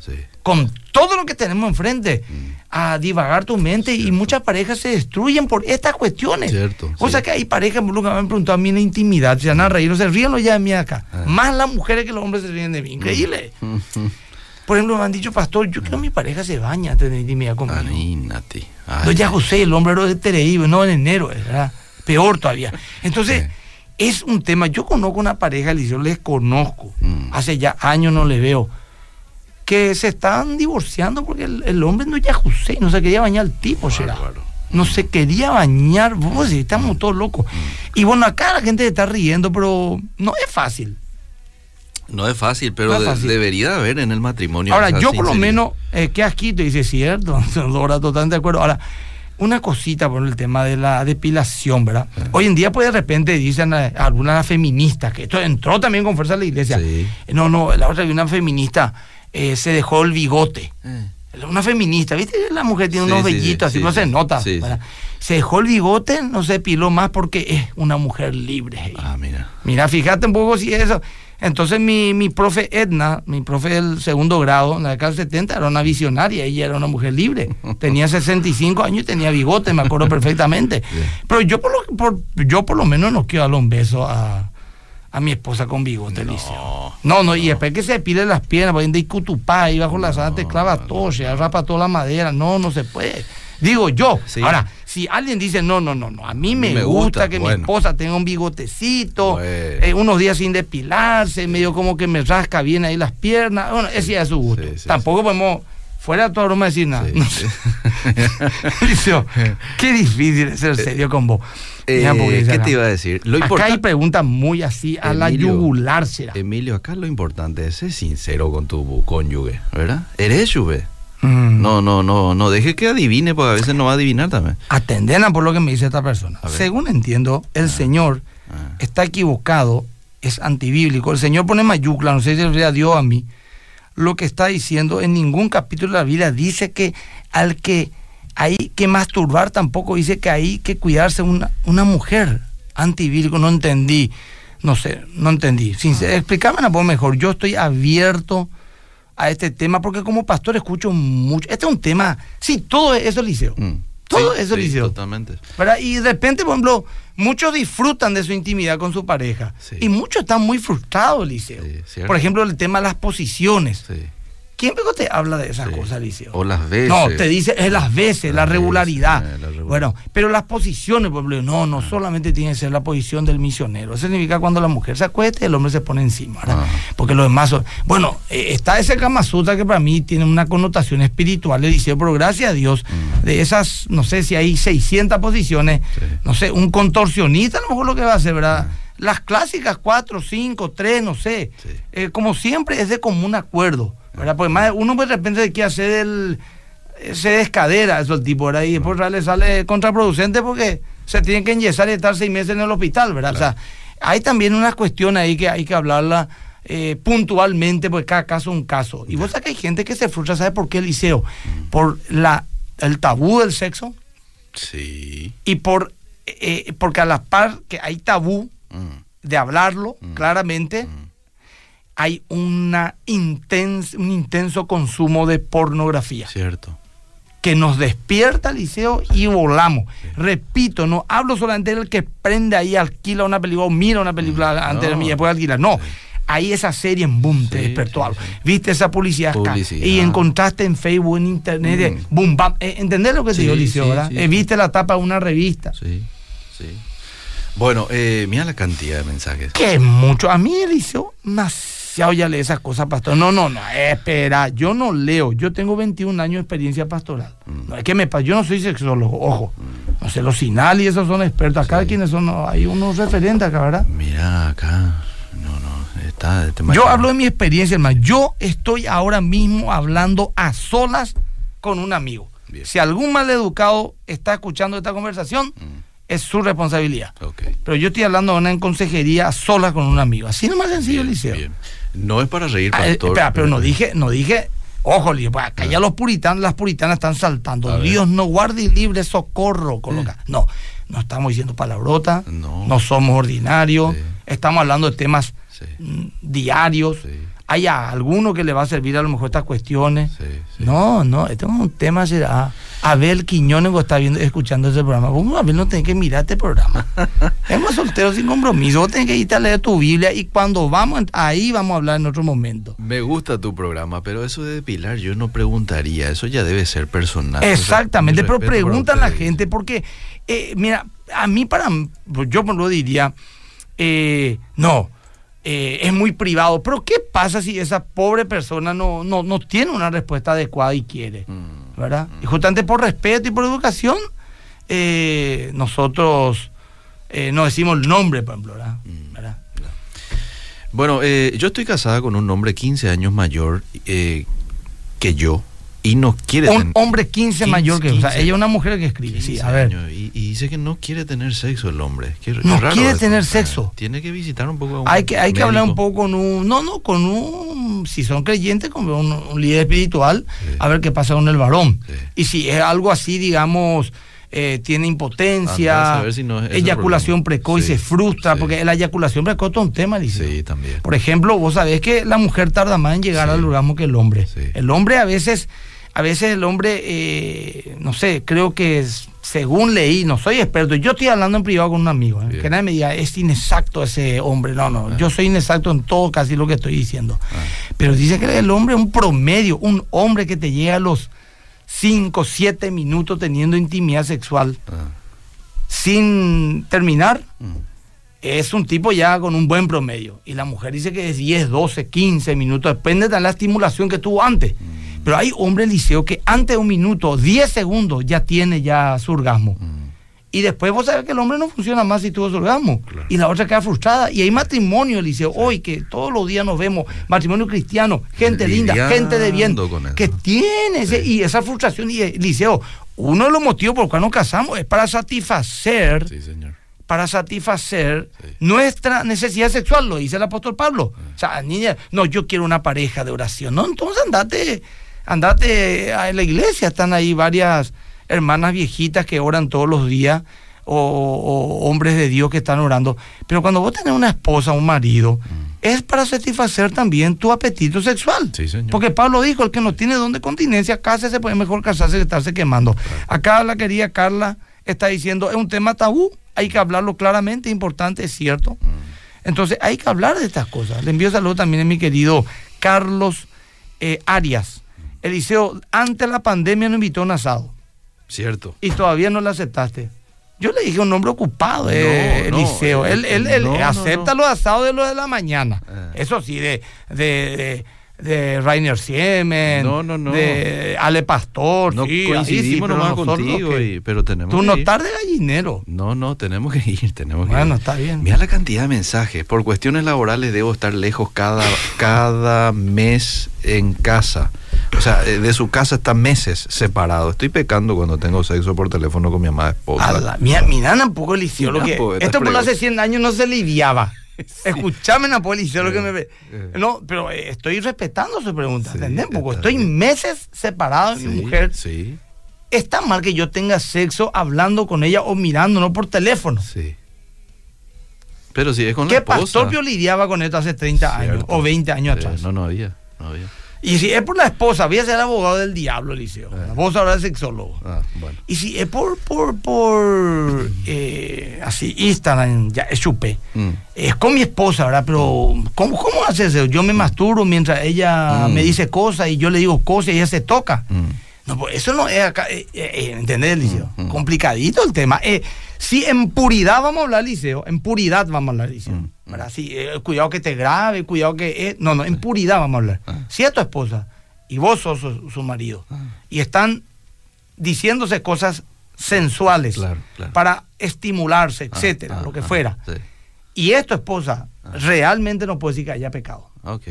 con todo lo que tenemos enfrente. Mm a divagar tu mente y muchas parejas se destruyen por estas cuestiones. Cierto, o sea que hay parejas que me han preguntado a mí en la intimidad, se van a reír, o se ríen ya de mí acá. Ah. Más las mujeres que los hombres se ríen de mí. Increíble. Por ejemplo, me han dicho, pastor, yo quiero que mi pareja se baña antes de intimidad conmigo. Imagínate. ya José, el hombre era de no en enero, ¿verdad? Peor todavía. Entonces, es un tema. Yo conozco una pareja, yo les conozco. Mm. Hace ya años no le veo que se están divorciando porque el, hombre no ya José, no se quería bañar el tipo, será. No se quería bañar, vos, estamos todos locos. Y bueno, acá la gente está riendo, pero no es fácil. No es fácil, pero debería haber en el matrimonio. Ahora, yo por lo menos, eh, qué asquito, dice, cierto, Dora, totalmente de acuerdo. Ahora, una cosita por el tema de la depilación, ¿verdad? Hoy en día, pues de repente dicen eh, algunas feministas, que esto entró también con fuerza a la iglesia. No, no, la otra, una feminista eh, se dejó el bigote. Eh. Una feminista, ¿viste? La mujer tiene unos vellitos, así no se nota. Se dejó el bigote, no se depiló más porque es una mujer libre. Ah, mira. Mira, fíjate un poco si eso. Entonces mi, mi profe Edna, mi profe del segundo grado, en la década del 70, era una visionaria, ella era una mujer libre. Tenía 65 años y tenía bigote, me acuerdo perfectamente. Pero yo por, lo, por, yo por lo menos no quiero darle un beso a, a mi esposa con bigote, no, No, no, y después que se pide las piernas, va de Cutupá, ahí bajo la sala te clava todo, se rapa toda la madera. No, no se puede. Digo yo. Ahora, si alguien dice, no, no, no, no, a mí me, gusta, que mi esposa tenga un bigotecito, eh, unos días sin depilarse, medio como que me rasca bien ahí las piernas, bueno, ese es su gusto. Tampoco podemos, fuera toda broma, decir nada. qué difícil es ser eh, serio con vos. Eh, ¿Qué te iba a decir? Lo acá hay preguntas muy así, a la yugular será. Emilio, acá lo importante es ser sincero con tu cónyuge, ¿verdad? ¿Eres yuve? Mm. No, no, no, no deje que adivine, porque a veces no va a adivinar también. Atendena por lo que me dice esta persona. Según entiendo, el ah. Señor ah. está equivocado, es antibíblico. El Señor pone mayúscula, no sé si le dio a mí. Lo que está diciendo en ningún capítulo de la Biblia dice que al que hay que masturbar tampoco dice que hay que cuidarse una, una mujer antibíblico. No entendí, no sé, no entendí. Sin, ah. explícame un poco mejor. Yo estoy abierto a este tema, porque como pastor escucho mucho. Este es un tema, sí, todo eso es liceo. Mm. Todo eso es. Totalmente. Y de repente, por ejemplo, muchos disfrutan de su intimidad con su pareja. Y muchos están muy frustrados, liceo. por ejemplo, el tema de las posiciones. ¿Quién te habla de esas cosas, Liceo? O las veces. No, te dice, es las veces, la, regularidad. Bueno, pero las posiciones, por ejemplo, no, no ah. solamente tiene que ser la posición del misionero. Eso significa cuando la mujer se acuesta y el hombre se pone encima, ¿verdad? Ah. Porque lo demás Bueno, eh, está ese Kama que para mí tiene una connotación espiritual, Liceo, pero gracias a Dios, mm. de esas, no sé si hay 600 posiciones, no sé, un contorsionista a lo mejor lo que va a hacer, ¿verdad? Ah. Las clásicas, 4, 5, 3, no sé. Eh, como siempre, es de común acuerdo. Pues más uno de repente quiere hacer el se descadera esos tipos, ¿verdad? Y después le sale contraproducente porque se tienen que enyesar y estar seis meses en el hospital, ¿verdad? O sea, hay también una cuestión ahí que hay que hablarla eh, puntualmente, porque cada caso es un caso. Y vos sabés que hay gente que se frustra, ¿sabe por qué, Liceo? Mm. Por la, el tabú del sexo. Sí. Y por eh, porque a la par que hay tabú mm. de hablarlo mm. claramente hay una un intenso consumo de pornografía. Cierto. Que nos despierta, Liceo, y volamos. Repito, no hablo solamente del que prende ahí, alquila una película o mira una película mm, antes de mí y después alquila. No. Ahí esa serie en boom te despertó algo. Viste esa publicidad, acá y encontraste en Facebook, en internet, mm. boom, bam. Eh, ¿Entendés lo que te digo, Liceo, verdad? Eh, viste la tapa de una revista. Sí, sí. Bueno, eh, mira la cantidad de mensajes. Que mucho. A mí, Eliseo, más ya lee esas cosas, pastor. No, no, no, espera, yo no leo. Yo tengo 21 años de experiencia pastoral. Mm. No es que me yo no soy sexólogo, ojo. Mm. No sé, los sinal y esos son expertos. Acá quienes son, hay unos referentes acá, ¿verdad? Mira, acá. No, no, está. Este yo hablo de mi experiencia, hermano. Yo estoy ahora mismo hablando a solas con un amigo. Si algún maleducado está escuchando esta conversación, mm. Es su responsabilidad. Pero yo estoy hablando de una consejería a solas con un amigo. Así nomás sencillo, Liceo. No es para reír, ah, pastor. espera, pero no dije, no dije, ojo, pues acá ya los puritanos, las puritanas están saltando. Dios no guarde y libre socorro. Coloca. No, no estamos diciendo palabrota, no, somos ordinarios, estamos hablando de temas mm, diarios. ¿Hay alguno que le va a servir a lo mejor estas cuestiones? No, no, este es un tema será. Abel Quiñones está viendo, escuchando ese programa. ¿Cómo Abel no tiene que mirar este programa? Hemos solteros sin compromiso. Vos tenés que irte a leer tu Biblia y cuando vamos, ahí vamos a hablar en otro momento. Me gusta tu programa, pero eso de depilar yo no preguntaría. Eso ya debe ser personal. Exactamente, pero preguntan a la gente porque, eh, mira, a mí para, yo lo diría, eh, no, eh, es muy privado. Pero ¿qué pasa si esa pobre persona no, no, no tiene una respuesta adecuada y quiere? Mm. ¿verdad? Y justamente por respeto y por educación, eh, nosotros eh, no decimos el nombre, por ejemplo, ¿verdad? Mm. Bueno, eh, yo estoy casada con un hombre 15 años mayor que yo y no quiere Un hombre 15, 15, mayor que... O sea, 15. ella es una mujer que escribe, sí, 15 a ver. años, y, y dice que no quiere tener sexo el hombre. Qué- No raro quiere eso. tener sexo. Tiene que visitar un poco a un Hay que, hay que hablar un poco con un... No, no, con un... Si son creyentes, con un, un líder espiritual, Sí. a ver qué pasa con el varón. Sí. Y si es algo así, digamos... eh, tiene impotencia, si no es eyaculación precoz y se frustra, sí. porque la eyaculación precoz es un tema, dice. Sí, también. Por ejemplo, vos sabés que la mujer tarda más en llegar al orgasmo que el hombre. Sí. El hombre a veces, a veces el hombre, eh, no sé, creo que es- según leí, no soy experto, yo estoy hablando en privado con un amigo, ¿eh? Que nadie me diga, es inexacto ese hombre. No, no, Ah. yo soy inexacto en todo casi lo que estoy diciendo. Ah. Pero dice que el hombre, un promedio, un hombre que te llega a los 5, 7 minutos teniendo intimidad sexual Ah, sin terminar, mm. es un tipo ya con un buen promedio. Y la mujer dice que es 10, 12, 15 minutos, depende de la estimulación que tuvo antes. Mm. Pero hay hombres liceo que antes de un minuto, 10 segundos, ya tiene ya su orgasmo. Mm. Y después vos sabés que el hombre no funciona más si tuvo su orgasmo. Claro. Y la otra queda frustrada. Y hay matrimonio, Liceo, hoy que todos los días nos vemos, matrimonio cristiano, gente linda, gente de bien, que tiene ese- Sí. y esa frustración. Y eh, Liceo, uno de los motivos por los cuales nos casamos es para satisfacer Sí, señor. para satisfacer Sí. nuestra necesidad sexual, lo dice el apóstol Pablo. O sea, niña, no, yo quiero una pareja de oración. No, entonces andate, andate a la iglesia, están ahí varias hermanas viejitas que oran todos los días, o, o hombres de Dios que están orando. Pero cuando vos tenés una esposa, un marido, es para satisfacer también tu apetito sexual. Sí, señor. Porque Pablo dijo, el que no tiene don de continencia, cásese, puede mejor casarse que estarse quemando. Acá la querida Carla está diciendo, es un tema tabú, hay que hablarlo claramente, importante, es cierto. Mm. Entonces hay que hablar de estas cosas. Le envío saludos también a mi querido Carlos eh, Arias. Eliseo, antes de la pandemia nos invitó a un asado Cierto. y todavía no lo aceptaste. Yo le dije un nombre ocupado, eh, No, Eliseo. eh, él él, él no, acepta los asados de los de la mañana. Ah. Eso sí, de, de, de, de Rainer Siemen, No, no, no. de Ale Pastor. No sí, sí, coincidimos pero nomás nosotros contigo, que- y- pero tenemos Tú que no estás de gallinero. No, no, tenemos que ir, tenemos que Bueno, ir. está bien. Mira la cantidad de mensajes. Por cuestiones laborales debo estar lejos cada, cada mes en casa. O sea, eh, de su casa está meses separado. Estoy pecando cuando tengo sexo por teléfono con mi amada esposa. Ala, mira, mira Napo Eliseo, lo Mira, que. po, esta Esto por hace 100 años no se lidiaba. Escuchame, Napo Eliseo, lo que me. Eh. No, pero eh, estoy respetando su pregunta, Sí, ¿entendés? Porque estoy meses separado de Sí, mi mujer. Sí, ¿Está mal que yo tenga sexo hablando con ella o mirando, no por teléfono? sí. Pero si es con la ¿Qué esposa. pastor Pio lidiaba con esto hace 30 años o 20 años Sí, atrás? No, no había. No había. Y si es por la esposa, voy a ser abogado del diablo, Eliseo. Eh. Vos ahora eres sexólogo. Ah, bueno. Y si es por, por, por eh, así, Instagram, ya es chupé. Mm. Es con mi esposa, ¿verdad? Pero, ¿cómo, cómo hace eso? Yo me masturbo mientras ella Mm. me dice cosas y yo le digo cosas y ella se toca. No, pues eso no es acá, eh, eh, eh, ¿entendés, Liceo? Complicadito el tema. Eh, si en puridad vamos a hablar, Liceo, en puridad vamos a hablar, Liceo. ¿verdad? Sí, eh, cuidado que te grabe, cuidado que... eh, no, no, en puridad vamos a hablar. Ah. Si es tu esposa y vos sos su, su marido Ah. y están diciéndose cosas sensuales Claro, claro. para estimularse, Ah, etcétera, lo que fuera, Sí. y es tu esposa, realmente no puede decir que haya pecado. Ok.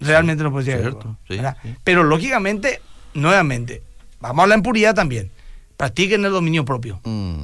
Realmente no puede decir que haya pecado, sí. Pero lógicamente, nuevamente, vamos a hablar en puridad también. Practiquen el dominio propio. Mm,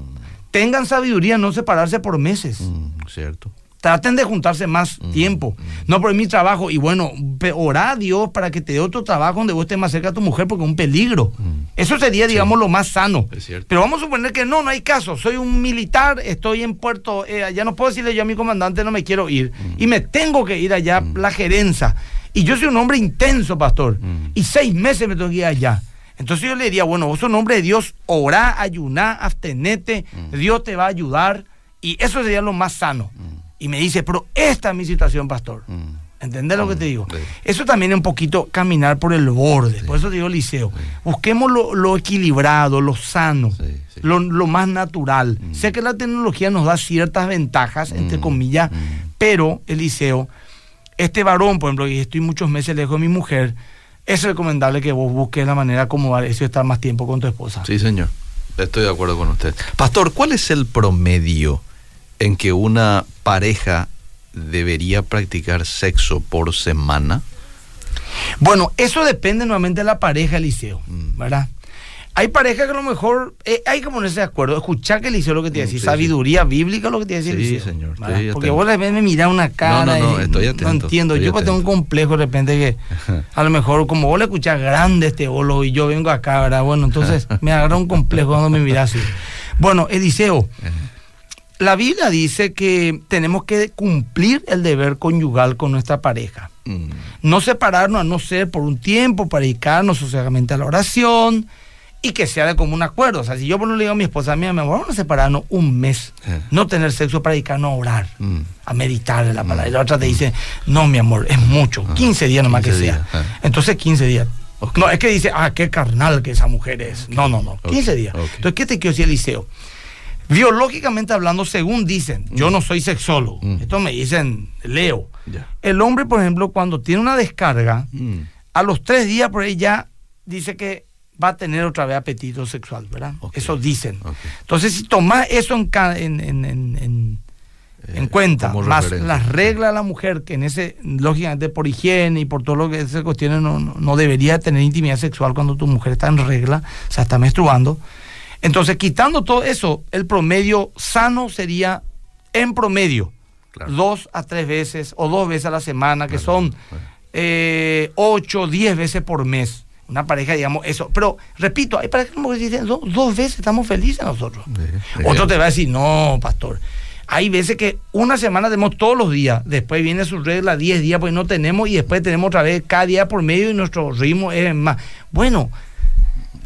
Tengan sabiduría, no separarse por meses. mm, cierto. Traten de juntarse más Mm, tiempo. No por mi trabajo. Y bueno, orá a Dios para que te dé otro trabajo donde vos estés más cerca a tu mujer porque es un peligro. Eso sería, digamos, lo más sano. Es cierto. Pero vamos a suponer que no, no hay caso. Soy un militar, estoy en Puerto, eh, ya no puedo decirle yo a mi comandante, no me quiero ir. Y me tengo que ir allá, la gerencia. Y yo soy un hombre intenso, pastor. Mm. Y seis meses me tengo que ir allá. Entonces yo le diría, bueno, vos sos un hombre de Dios, orá, ayuná, abstenete, Mm. Dios te va a ayudar. Y eso sería lo más sano. Mm. Y me dice, pero esta es mi situación, pastor. Mm. ¿Entendés lo que te Mm, digo? sí. Eso también es un poquito caminar por el borde. Por eso te digo, Liceo. Busquemos lo, lo equilibrado, lo sano, Sí, sí. Lo, lo más natural. Mm. Sé que la tecnología nos da ciertas ventajas, entre comillas, pero, Eliseo, este varón, por ejemplo, y estoy muchos meses lejos de mi mujer, es recomendable que vos busques la manera de acomodar eso y estar más tiempo con tu esposa. Sí, señor. Estoy de acuerdo con usted. Pastor, ¿cuál es el promedio en que una pareja debería practicar sexo por semana? Bueno, eso depende nuevamente de la pareja, Eliseo, Mm. ¿verdad? Hay parejas que a lo mejor eh, hay que ponerse de acuerdo, escuchar que Eliseo lo que te Mm, decir, sí, sabiduría bíblica lo que te decir Sí, Eliseo, señor, Porque atento. vos de repente me mirás una cara no, no, y estoy atento, entiendo. estoy Yo pues tengo un complejo de repente que a lo mejor como vos le escuchás grande este olo y yo vengo acá, ¿verdad? Bueno, entonces me agarra un complejo cuando me mirás así. Bueno, Eliseo, la Biblia dice que tenemos que cumplir el deber conyugal con nuestra pareja Mm, no separarnos a no ser por un tiempo para dedicarnos socialmente a la oración y que sea de común acuerdo. O sea, si yo por ejemplo, le digo a mi esposa, mi amor, vamos a separarnos un mes, Eh. no tener sexo para dedicarnos a orar, Mm. a meditar en la palabra. Y la otra te dice, no, mi amor, es mucho, 15 días nomás que 15 sea. ah. Entonces 15 días. No, es que dice, ah, qué carnal que esa mujer es. No, no, no, 15 Ok, días. Entonces, ¿qué te quiero decir, Eliseo? Biológicamente hablando, según dicen, yo no soy sexólogo, Mm. esto me dicen, leo. El hombre, por ejemplo, cuando tiene una descarga, Mm, a los tres días por ahí ya dice que va a tener otra vez apetito sexual, ¿verdad? Eso dicen. Entonces, si tomas eso en, en, en- en- Eh, cuenta, más las reglas de la mujer, que en ese, lógicamente por higiene y por todo lo que se cuestiona, no, no, debería tener intimidad sexual cuando tu mujer está en regla, o sea, está menstruando. Entonces, quitando todo eso, el promedio sano sería, en promedio, Claro. dos a tres veces o dos veces a la semana, que Claro, son bueno. eh, ocho, diez veces por mes. Una pareja, digamos, eso. Pero, repito, hay parejas que dicen, "Do- dos veces estamos felices nosotros. Sí. Otro te va a decir, no, pastor. Hay veces que una semana tenemos todos los días, después viene su regla 10 días, pues no tenemos, y después tenemos otra vez cada día por medio y nuestro ritmo es más. Bueno,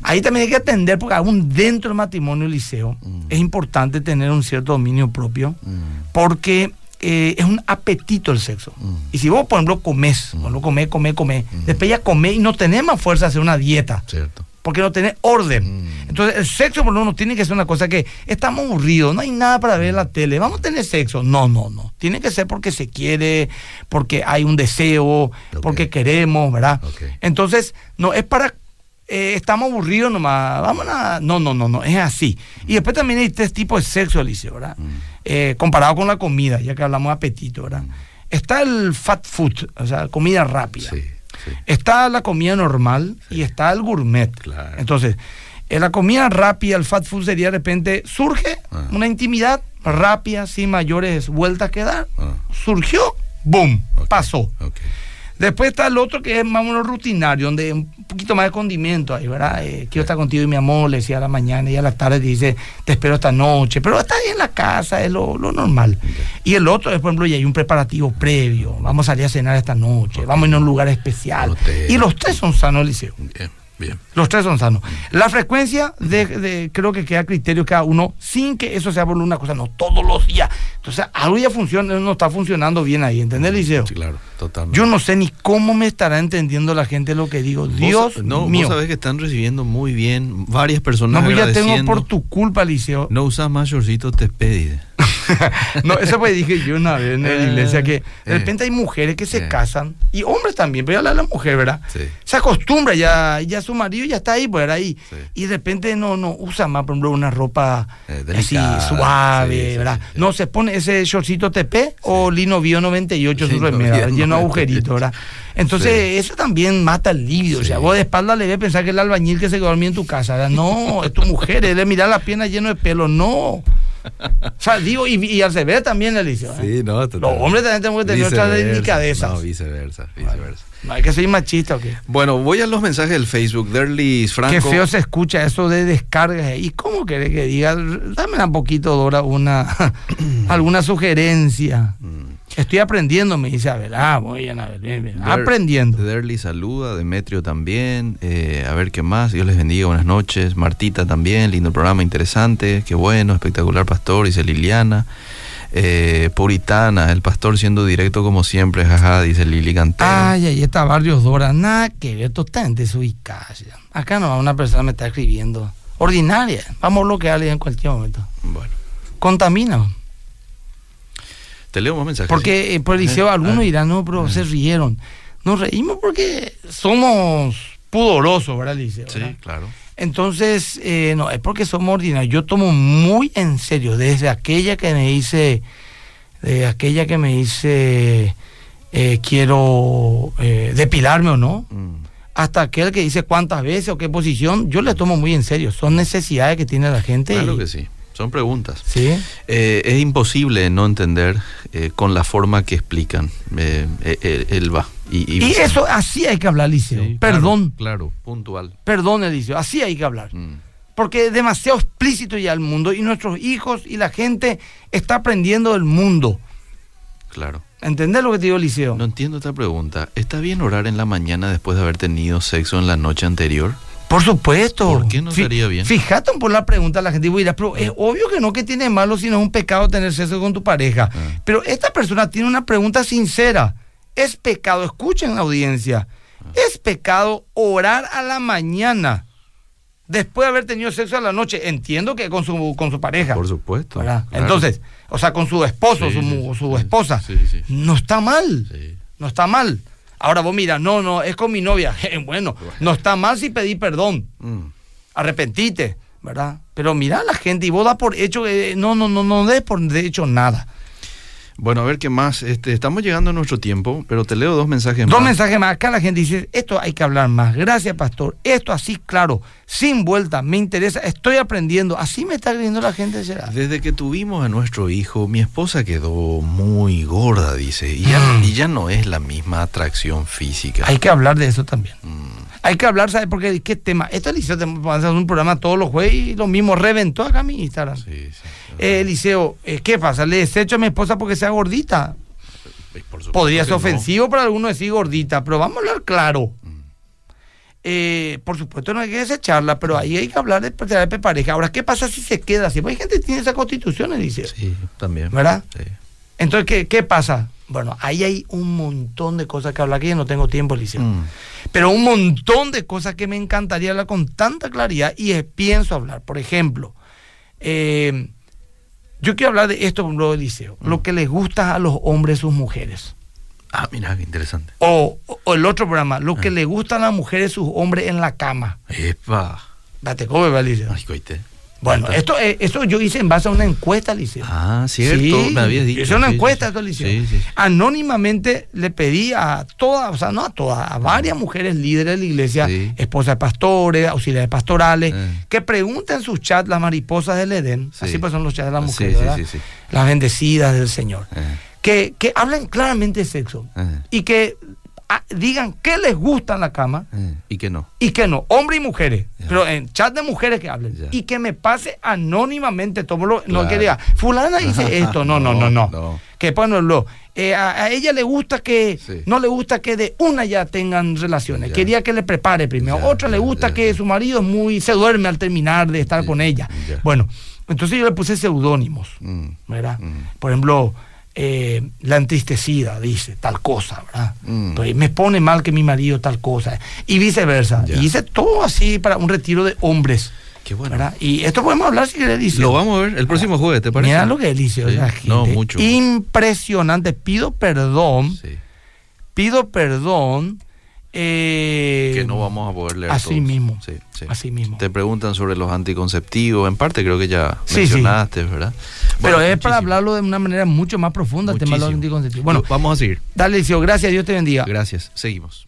ahí también hay que atender, porque aún dentro del matrimonio liceo Mm. es importante tener un cierto dominio propio, Mm, porque eh, es un apetito el sexo. Mm. Y si vos, por ejemplo, comés, por ejemplo, comés, comés, comés, después ya comés y no tenés más fuerza de hacer una dieta Cierto. porque no tenés orden. Mm. Entonces, el sexo por lo menos tiene que ser una cosa que estamos aburridos, no hay nada para ver en la tele, vamos a tener sexo. No, no, no. Tiene que ser porque se quiere, porque hay un deseo, porque queremos, ¿verdad? Entonces, no es para. Eh, estamos aburridos nomás, vamos a. No, no, no, no, es así. Y después también hay tres tipos de sexo, Alicia, ¿verdad? Mm. Eh, comparado con la comida, ya que hablamos de apetito, ¿verdad? Está el fat food, o sea, comida rápida. Sí, sí. Está la comida normal y está el gourmet. Claro. Entonces, en la comida rápida, el fat food sería de repente, surge Ah. una intimidad rápida, sin mayores vueltas que dar. Ah. Surgió, boom, pasó. ok. Después está el otro que es más o menos rutinario, donde un poquito más de condimento ahí, ¿verdad? Eh, quiero estar contigo y mi amor, le decía a la mañana y a la tarde te dice, te espero esta noche, pero está ahí en la casa, es lo, lo normal. Y el otro es, por ejemplo, ya hay un preparativo previo, vamos a salir a cenar esta noche, vamos a ir a un lugar especial. Hotel. Y los tres son sanos, Liceo. Bien, bien. Los tres son sanos. La frecuencia de, de- creo que queda criterio cada uno sin que eso sea por una cosa, no todos los días. Entonces, algo ya funciona, no está funcionando bien ahí, ¿entendés, Liceo? Sí, claro, totalmente. Yo no sé ni cómo me estará entendiendo la gente lo que digo. Dios no, mío. Vos sabés que están recibiendo muy bien varias personas No, pues ya tengo por tu culpa, Liceo. No usas más shortcito, te pedí. No, eso pues dije yo una vez en la Eh, iglesia que de eh. repente hay mujeres que se Eh. casan y hombres también, pero ya la, la mujer, ¿verdad? Sí. Se acostumbra ya, ya su marido ya está ahí, pues era ahí. Sí. Y de repente no, no usa más, por ejemplo, una ropa Eh, así suave, sí, ¿verdad? No se pone ese shortcito TP o Lino Bio 98 su remera, lleno de 98. agujeritos, ¿verdad? Entonces, eso también mata el libido. O sea, Sí. vos de espalda le ves pensar que el albañil que se quedó dormido en tu casa, ¿verdad? No, es tu mujer, él le mira la pierna lleno de pelo, no. O sea, digo, y, y al se también, Eliseo. ¿eh? Sí, no, Los hombres también tenemos que tener Viceversa. delicadezas. No, viceversa, viceversa. No hay que ser machista o qué. Bueno, voy a los mensajes del Facebook. Derlis Franco. Qué feo se escucha eso de descargas. ¿Y cómo querés que diga? Dame un poquito, Dora, una, alguna sugerencia. Estoy aprendiendo, me dice Abel. Ah, muy bien, Abel. Bien, bien. Der- Aprendiendo. Derly saluda, Demetrio también. eh, a ver qué más. Dios les bendiga, buenas noches. Martita también, lindo programa, interesante. Qué bueno, espectacular pastor, dice Liliana. Eh, Puritana, el pastor siendo directo como siempre, jaja, dice Lili Cantero. Ay, ahí está Barrios Dora. Nada que ver, totalmente desubicada. ya. Acá no, una persona me está escribiendo. Ordinaria. Vamos a bloquearle en cualquier momento. Bueno, Contamina. Te leo más mensajes. Porque por el liceo algunos ah. dirán, no, pero se rieron. Nos reímos porque somos pudorosos, ¿verdad, liceo? Sí, ¿verdad? claro. Entonces, eh, no, es porque somos ordinarios. Yo tomo muy en serio, desde aquella que me dice, de aquella que me dice eh, quiero eh, depilarme o no, Mm. hasta aquel que dice cuántas veces o qué posición, yo le tomo muy en serio. Son necesidades que tiene la gente. Claro y- que sí. Son preguntas. Sí. Eh, es imposible no entender eh, con la forma que explican. Eh, eh, él va. Y, Y eso, así hay que hablar, Liceo. Sí, Perdón, Claro, claro, puntual. perdón, Eliseo, así hay que hablar. Mm. Porque es demasiado explícito ya el mundo y nuestros hijos y la gente está aprendiendo del mundo. Claro. ¿Entendés lo que te digo, Liceo? No entiendo esta pregunta. ¿Está bien orar en la mañana después de haber tenido sexo en la noche anterior? Por supuesto. ¿Por qué no estaría bien? Fíjate por la pregunta a la gente, dirá, pero es obvio que no que tiene malo, sino es un pecado tener sexo con tu pareja. Ah. Pero esta persona tiene una pregunta sincera. ¿Es pecado? Escuchen la audiencia. Ah. ¿Es pecado orar a la mañana después de haber tenido sexo a la noche? Entiendo que con su, con su pareja. Por supuesto. Entonces, o sea, con su esposo, Sí, su, su esposa. sí, sí. No está mal. No está mal. Ahora vos mira, no, no, es con mi novia. bueno, no está mal si pedí perdón. Mm. Arrepentite, ¿verdad? Pero mira a la gente y vos das por hecho que no, no, no, no des por de hecho nada. Bueno, a ver qué más. Este, estamos llegando a nuestro tiempo, pero te leo dos mensajes Dos más. mensajes más. Acá la gente dice, esto hay que hablar más. Gracias, pastor. Esto así, claro, sin vuelta, me interesa, estoy aprendiendo. Así me está creyendo la gente, será. Desde que tuvimos a nuestro hijo, mi esposa quedó muy gorda, dice, y ya, Mm. y ya no es la misma atracción física. Hay que hablar de eso también. Mm. Hay que hablar, ¿sabes por qué? ¿Qué tema? Esto Eliseo te vamos a hacer un programa todos los jueves y lo mismo reventó acá mi Instagram. Sí, sí. Eh, Eliseo, eh, ¿qué pasa? ¿Le desecho a mi esposa porque sea gordita? Y por Podría ser no. ofensivo para algunos decir gordita, pero vamos a hablar claro. Mm. Eh, por supuesto no hay que desecharla, pero ahí hay que hablar de, de pareja. Ahora, ¿qué pasa si se queda así? Porque hay gente que tiene esa constitución, Eliseo. Sí, también. ¿Verdad? Sí. Entonces, ¿qué, qué pasa? Bueno, ahí hay un montón de cosas que hablar que yo no tengo tiempo, Eliseo. Mm. Pero un montón de cosas que me encantaría hablar con tanta claridad y pienso hablar. Por ejemplo, eh, yo quiero hablar de esto, por ejemplo, Eliseo. Lo que les gusta a los hombres sus mujeres. Ah, mira, qué interesante. O, o el otro programa, lo que Ah. le gustan a las mujeres sus hombres en la cama. Epa. Date come, ¿verdad, Eliseo? Ay, coite. Bueno, esto, eh, esto yo hice en base a una encuesta, Eliseo. Ah, cierto, Sí, me habías dicho. Es una sí, encuesta, sí, sí. Anónimamente le pedí a todas, o sea, no a todas, a varias mujeres líderes de la iglesia, esposas de pastores, auxiliares pastorales, Eh. que pregunten en sus chats las mariposas del Edén, Sí. así pues son los chats de las mujeres, ¿verdad? sí, sí. las bendecidas del Señor, Eh, que, que hablen claramente de sexo y que ah, digan qué les gusta en la cama eh. Y que no. y que no, hombres y mujeres, pero en chat de mujeres que hablen y que me pase anónimamente todo lo, no Claro. que diga, fulana dice esto, no, no, no, no, No. que ponlo, eh, a, a ella le gusta que, Sí. no le gusta que de una ya tengan relaciones, quería que le prepare primero, otra le gusta que su marido es muy, se duerme al terminar de estar con ella. Bueno, entonces yo le puse seudónimos, Mm, ¿verdad? mm. Por ejemplo, eh, la entristecida dice tal cosa, ¿verdad? Mm. Entonces, me pone mal que mi marido tal cosa, y viceversa. Ya. Y hice todo así para un retiro de hombres, Qué bueno. ¿verdad? Y esto podemos hablar si querés, Liceo. Lo vamos a ver el próximo jueves, ¿te parece? Mira lo que es Sí. gente. No, mucho. Impresionante. Pido perdón, Sí. pido perdón. Eh, Que no vamos a poder leer así todos. mismo, Sí, sí. así mismo. Te preguntan sobre los anticonceptivos. En parte creo que ya Sí, mencionaste, ¿verdad? Pero es para hablarlo de una manera mucho más profunda, el tema de los anticonceptivos. Bueno, vamos a seguir. dale, Liceo, gracias, Dios te bendiga. Gracias. Seguimos.